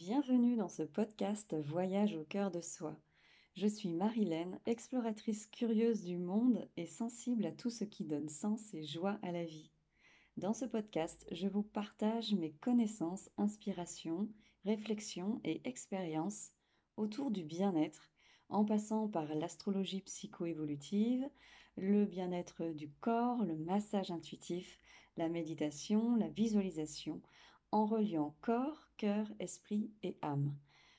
Bienvenue dans ce podcast Voyage au cœur de soi. Je suis Marilène, exploratrice curieuse du monde et sensible à tout ce qui donne sens et joie à la vie. Dans ce podcast, je vous partage mes connaissances, inspirations, réflexions et expériences autour du bien-être, en passant par l'astrologie psycho-évolutive, le bien-être du corps, le massage intuitif, la méditation, la visualisation, en reliant corps, cœur, esprit et âme.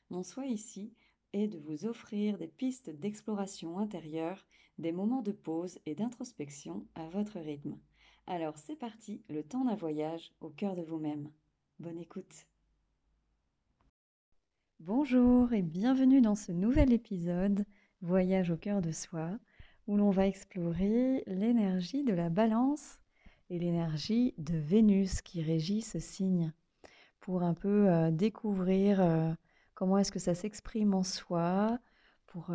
Mon souhait ici est de vous offrir des pistes d'exploration intérieure, des moments de pause et d'introspection à votre rythme. Alors c'est parti, le temps d'un voyage au cœur de vous-même. Bonne écoute. Bonjour et bienvenue dans ce nouvel épisode Voyage au cœur de soi, où l'on va explorer l'énergie de la balance et l'énergie de Vénus qui régit ce signe pour un peu découvrir comment est-ce que ça s'exprime en soi, pour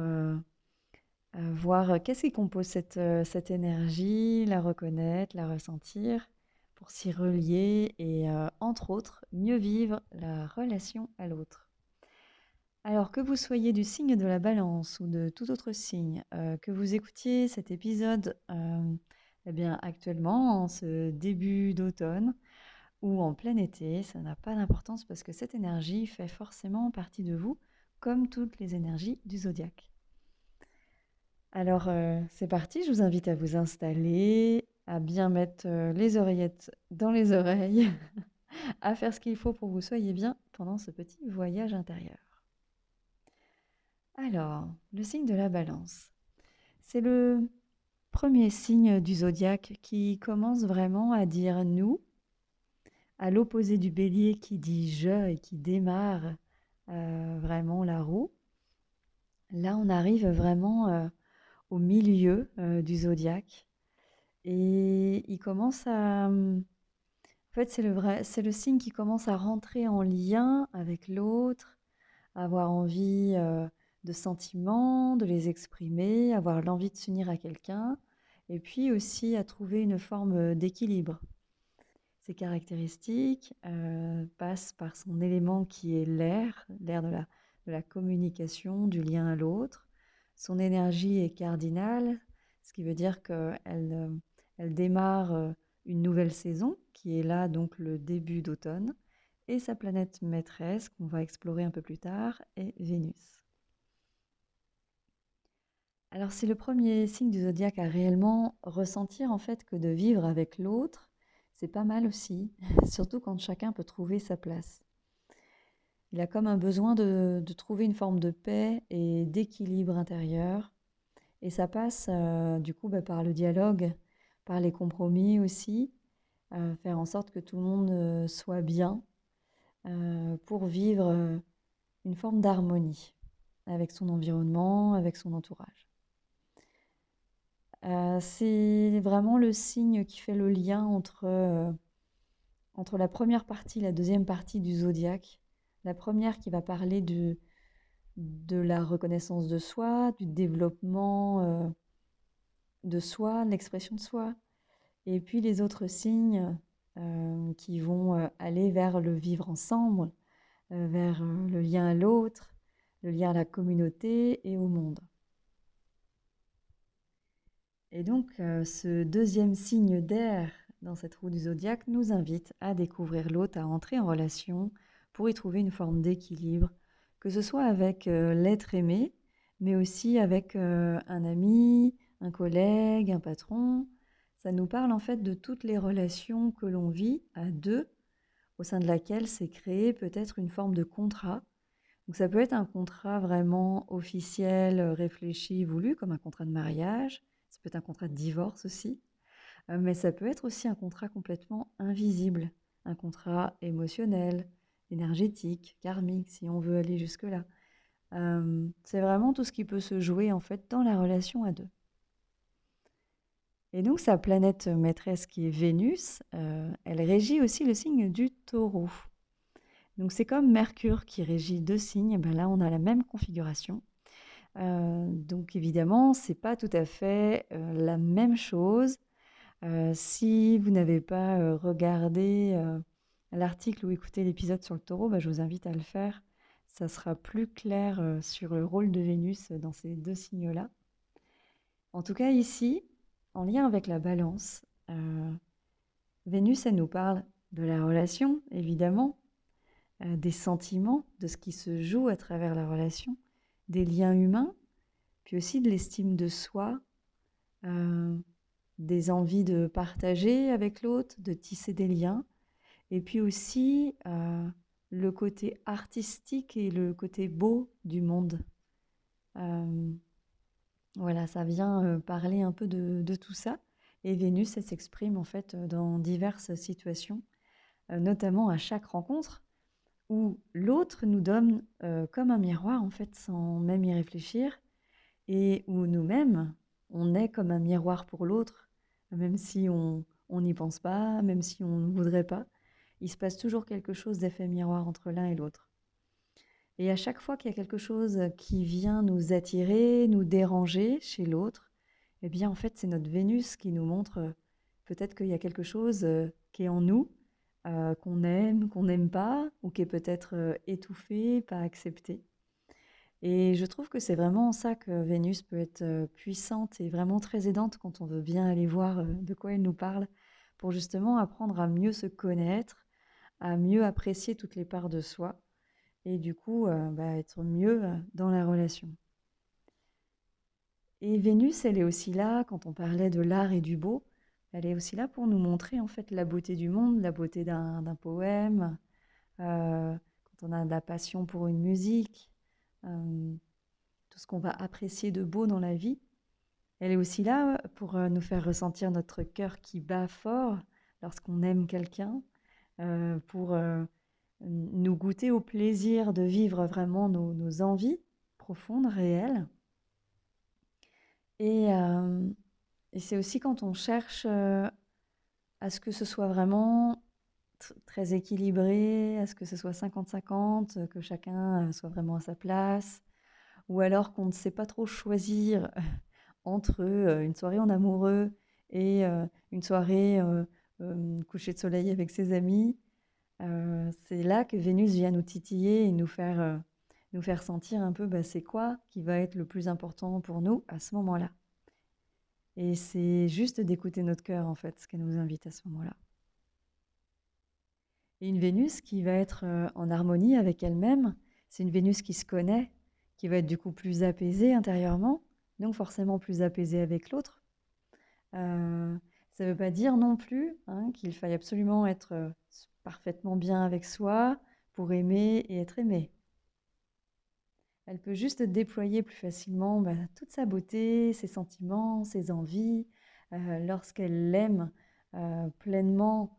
voir qu'est-ce qui compose cette, cette, énergie, la reconnaître, la ressentir, pour s'y relier et, entre autres, mieux vivre la relation à l'autre. Alors que vous soyez du signe de la balance ou de tout autre signe, que vous écoutiez cet épisode eh bien, actuellement, en ce début d'automne, ou en plein été, ça n'a pas d'importance parce que cette énergie fait forcément partie de vous, comme toutes les énergies du zodiaque. Alors euh, c'est parti, je vous invite à vous installer, à bien mettre euh, les oreillettes dans les oreilles, à faire ce qu'il faut pour que vous soyez bien pendant ce petit voyage intérieur. Alors, le signe de la balance. C'est le premier signe du zodiaque qui commence vraiment à dire nous à l'opposé du bélier qui dit je et qui démarre euh, vraiment la roue, là on arrive vraiment euh, au milieu euh, du zodiaque et il commence à... En fait, c'est le, vrai, c'est le signe qui commence à rentrer en lien avec l'autre, avoir envie de sentiments, de les exprimer, avoir l'envie de s'unir à quelqu'un, et puis aussi à trouver une forme d'équilibre. Ses caractéristiques euh, passent par son élément qui est l'air, l'air de la, communication, du lien à l'autre. Son énergie est cardinale, ce qui veut dire qu'elle euh, elle démarre euh, une nouvelle saison, qui est là donc le début d'automne. Et sa planète maîtresse, qu'on va explorer un peu plus tard, est Vénus. Alors c'est le premier signe du zodiaque à réellement ressentir en fait que de vivre avec l'autre, c'est pas mal aussi, surtout quand chacun peut trouver sa place. Il a comme un besoin de, trouver une forme de paix et d'équilibre intérieur. Et ça passe euh, du coup bah, par le dialogue, par les compromis aussi, euh, faire en sorte que tout le monde euh, soit bien pour vivre une forme d'harmonie avec son environnement, avec son entourage. Euh, c'est vraiment le signe qui fait le lien entre, euh, entre la première partie et la deuxième partie du zodiaque. La première qui va parler de, la reconnaissance de soi, du développement euh, de soi, de l'expression de soi. Et puis les autres signes qui vont aller vers le vivre ensemble, vers le lien à l'autre, le lien à la communauté et au monde. Et donc, euh, ce deuxième signe d'air dans cette roue du zodiaque nous invite à découvrir l'autre, à entrer en relation pour y trouver une forme d'équilibre, que ce soit avec euh, l'être aimé, mais aussi avec euh, un ami, un collègue, un patron. Ça nous parle en fait de toutes les relations que l'on vit à deux, au sein de laquelle s'est créé peut-être une forme de contrat. Donc ça peut être un contrat vraiment officiel, réfléchi, voulu, comme un contrat de mariage, ça peut être un contrat de divorce aussi, euh, mais ça peut être aussi un contrat complètement invisible, un contrat émotionnel, énergétique, karmique, si on veut aller jusque-là. Euh, c'est vraiment tout ce qui peut se jouer en fait dans la relation à deux. Et donc sa planète maîtresse qui est Vénus, euh, elle régit aussi le signe du taureau. Donc c'est comme Mercure qui régit deux signes, ben là on a la même configuration. Euh, donc évidemment, c'est pas tout à fait euh, la même chose. Euh, si vous n'avez pas regardé l'article ou écouté l'épisode sur le taureau, bah, je vous invite à le faire ça sera plus clair sur le rôle de Vénus dans ces deux signes-là. En tout cas, ici, en lien avec la balance, Vénus, elle nous parle de la relation, évidemment, des sentiments, de ce qui se joue à travers la relation, des liens humains, puis aussi de l'estime de soi, des envies de partager avec l'autre, de tisser des liens, et puis aussi le côté artistique et le côté beau du monde. Euh, voilà, ça vient euh, parler un peu de, tout ça. Et Vénus, elle s'exprime en fait euh, dans diverses situations, notamment à chaque rencontre, où l'autre nous donne comme un miroir en fait, sans même y réfléchir, et où nous-mêmes, on est comme un miroir pour l'autre, même si on n'y pense pas, même si on ne voudrait pas il se passe toujours quelque chose d'effet miroir entre l'un et l'autre. Et à chaque fois qu'il y a quelque chose qui vient nous attirer, nous déranger chez l'autre, eh bien en fait c'est notre Vénus qui nous montre euh, peut-être qu'il y a quelque chose euh, qui est en nous, euh, qu'on aime, qu'on n'aime pas, ou qui est peut-être étouffé, pas accepté. Et je trouve que c'est vraiment ça que Vénus peut être puissante et vraiment très aidante quand on veut bien aller voir de quoi elle nous parle, pour justement apprendre à mieux se connaître, à mieux apprécier toutes les parts de soi et du coup euh, bah, être mieux euh, dans la relation. Et Vénus, elle est aussi là, quand on parlait de l'art et du beau, elle est aussi là pour nous montrer en fait la beauté du monde, la beauté d'un poème, euh, quand on a de la passion pour une musique, tout ce qu'on va apprécier de beau dans la vie. Elle est aussi là pour nous faire ressentir notre cœur qui bat fort lorsqu'on aime quelqu'un, euh, pour euh, nous goûter au plaisir de vivre vraiment nos, envies profondes, réelles. Et, euh, et c'est aussi quand on cherche à ce que ce soit vraiment très équilibré, à ce que ce soit 50-50, que chacun soit vraiment à sa place, ou alors qu'on ne sait pas trop choisir entre une soirée en amoureux et une soirée euh, coucher de soleil avec ses amis. Euh, c'est là que Vénus vient nous titiller et nous faire, euh, nous faire sentir un peu bah, c'est quoi qui va être le plus important pour nous à ce moment-là. Et c'est juste d'écouter notre cœur, en fait, ce qu'elle nous invite à ce moment-là. Et une Vénus qui va être en harmonie avec elle-même, c'est une Vénus qui se connaît, qui va être du coup plus apaisée intérieurement, donc forcément plus apaisée avec l'autre. Ça ne veut pas dire non plus hein, qu'il faille absolument être euh, parfaitement bien avec soi pour aimer et être aimé. Elle peut juste déployer plus facilement bah, toute sa beauté, ses sentiments, ses envies, euh, lorsqu'elle l'aime euh, pleinement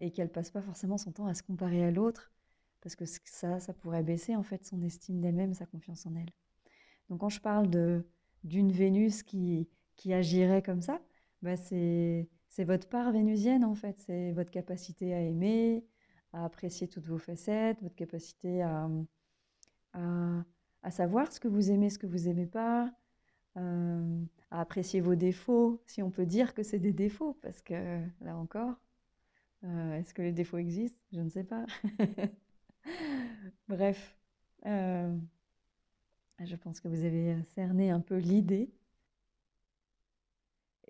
et qu'elle passe pas forcément son temps à se comparer à l'autre, parce que ça, ça pourrait baisser en fait son estime d'elle-même, sa confiance en elle. Donc quand je parle d'une Vénus qui, qui agirait comme ça, bah, c'est votre part vénusienne en fait, c'est votre capacité à aimer, à apprécier toutes vos facettes, votre capacité à, savoir ce que vous aimez, ce que vous aimez pas, euh, à apprécier vos défauts, si on peut dire que c'est des défauts, parce que là encore, euh, est-ce que les défauts existent? Je ne sais pas. Bref, euh, je pense que vous avez cerné un peu l'idée.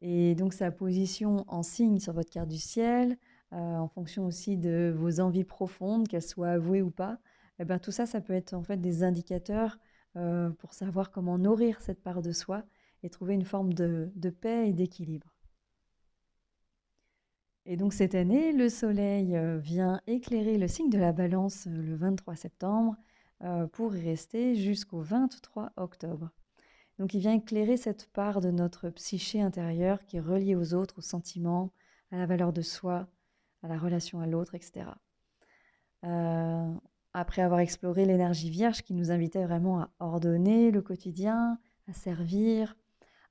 Et donc sa position en signe sur votre carte du ciel, en fonction aussi de vos envies profondes, qu'elles soient avouées ou pas, eh ben, tout ça, ça peut être en fait des indicateurs euh, pour savoir comment nourrir cette part de soi et trouver une forme de, paix et d'équilibre. Et donc cette année, le Soleil euh, vient éclairer le signe de la balance le 23 septembre pour y rester jusqu'au 23 octobre. Donc il vient éclairer cette part de notre psyché intérieure qui est reliée aux autres, aux sentiments, à la valeur de soi, à la relation à l'autre, etc. Euh, après avoir exploré l'énergie vierge qui nous invitait vraiment à ordonner le quotidien, à servir,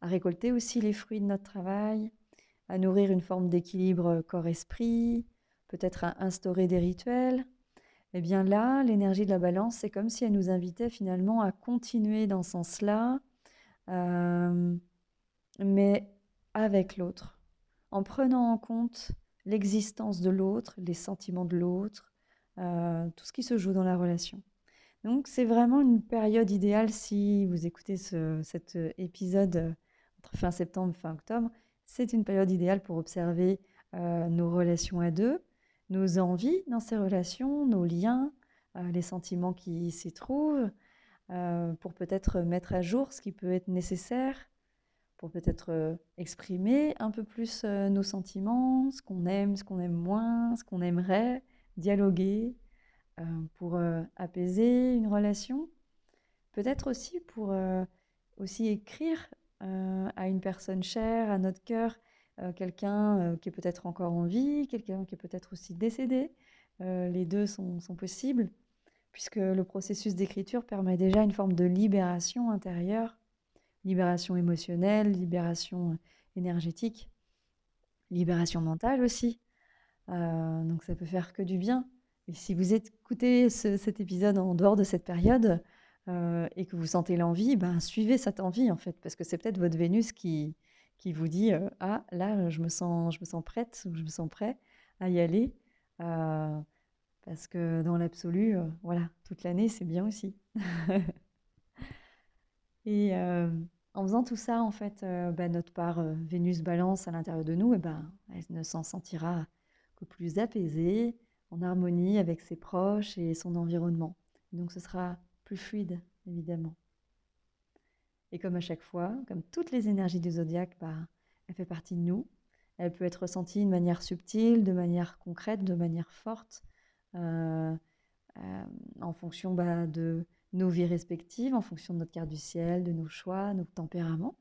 à récolter aussi les fruits de notre travail, à nourrir une forme d'équilibre corps-esprit, peut-être à instaurer des rituels, eh bien là, l'énergie de la balance, c'est comme si elle nous invitait finalement à continuer dans ce sens-là, euh, mais avec l'autre, en prenant en compte l'existence de l'autre, les sentiments de l'autre, euh, tout ce qui se joue dans la relation. Donc c'est vraiment une période idéale si vous écoutez cet épisode entre fin septembre et fin octobre. C'est une période idéale pour observer nos relations à deux, nos envies dans ces relations, nos liens, les sentiments qui s'y trouvent, pour peut-être mettre à jour ce qui peut être nécessaire, pour peut-être exprimer un peu plus nos sentiments, ce qu'on aime, ce qu'on aime moins, ce qu'on aimerait, dialoguer, pour apaiser une relation. Peut-être aussi pour aussi écrire à une personne chère, à notre cœur, quelqu'un qui est peut-être encore en vie, quelqu'un qui est peut-être aussi décédé. les deux sont, sont, possibles, puisque le processus d'écriture permet déjà une forme de libération intérieure, libération émotionnelle, libération énergétique, libération mentale aussi. Donc ça peut faire que du bien. Et si vous écoutez cet épisode en dehors de cette période euh, et que vous sentez l'envie, ben, suivez cette envie en fait, parce que c'est peut-être votre Vénus qui, qui vous dit euh, Ah, là, je me, sens, je me sens prête ou je me sens prêt à y aller. Euh, parce que dans l'absolu, voilà, toute l'année, c'est bien aussi. et en faisant tout ça, en fait, ben, notre part Vénus balance à l'intérieur de nous, et ben, elle ne s'en sentira plus apaisée, en harmonie avec ses proches et son environnement. Donc ce sera plus fluide, évidemment. Et comme à chaque fois, comme toutes les énergies du zodiaque, bah, elle fait partie de nous. Elle peut être ressentie de manière subtile, de manière concrète, de manière forte, euh, euh, en fonction bah, de nos vies respectives, en fonction de notre carte du ciel, de nos choix, nos tempéraments.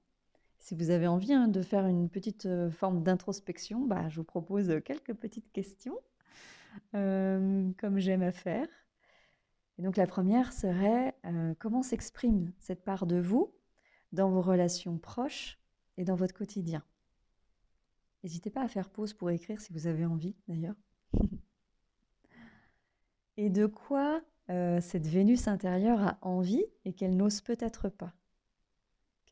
Si vous avez envie hein, de faire une petite euh, forme d'introspection, bah, je vous propose quelques petites questions euh, comme j'aime à faire. Et donc la première serait euh, comment s'exprime cette part de vous dans vos relations proches et dans votre quotidien? N'hésitez pas à faire pause pour écrire si vous avez envie d'ailleurs. et de quoi euh, cette Vénus intérieure a envie et qu'elle n'ose peut-être pas?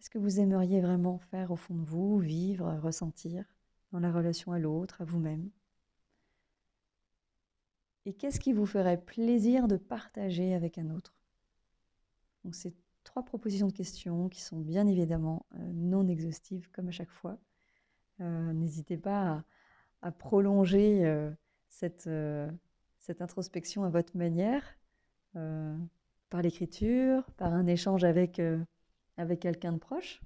Qu'est-ce que vous aimeriez vraiment faire au fond de vous, vivre, ressentir dans la relation à l'autre, à vous-même? Et qu'est-ce qui vous ferait plaisir de partager avec un autre? Donc trois propositions de questions qui sont bien évidemment euh, non exhaustives comme à chaque fois. Euh, n'hésitez pas à, prolonger euh, cette, introspection à votre manière, par l'écriture, par un échange avec, avec quelqu'un de proche.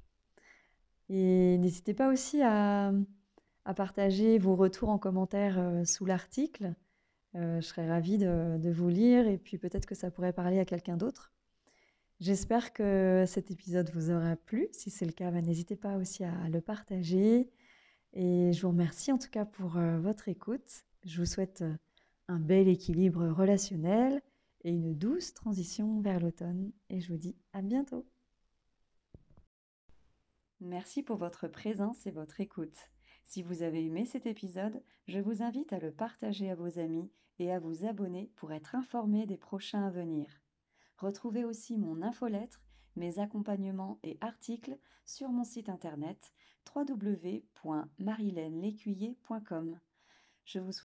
Et n'hésitez pas aussi à, partager vos retours en commentaire sous l'article. Euh, je serais ravie de, vous lire et puis peut-être que ça pourrait parler à quelqu'un d'autre. J'espère que cet épisode vous aura plu. Si c'est le cas, bah, n'hésitez pas aussi à le partager. Et je vous remercie en tout cas pour euh, votre écoute. Je vous souhaite euh, un bel équilibre relationnel et une douce transition vers l'automne. Et je vous dis à bientôt. Merci pour votre présence et votre écoute. Si vous avez aimé cet épisode, je vous invite à le partager à vos amis et à vous abonner pour être informé des prochains à venir. Retrouvez aussi mon infolettre, mes accompagnements et articles sur mon site internet www.marilènelécuyer.com. Je vous souhaite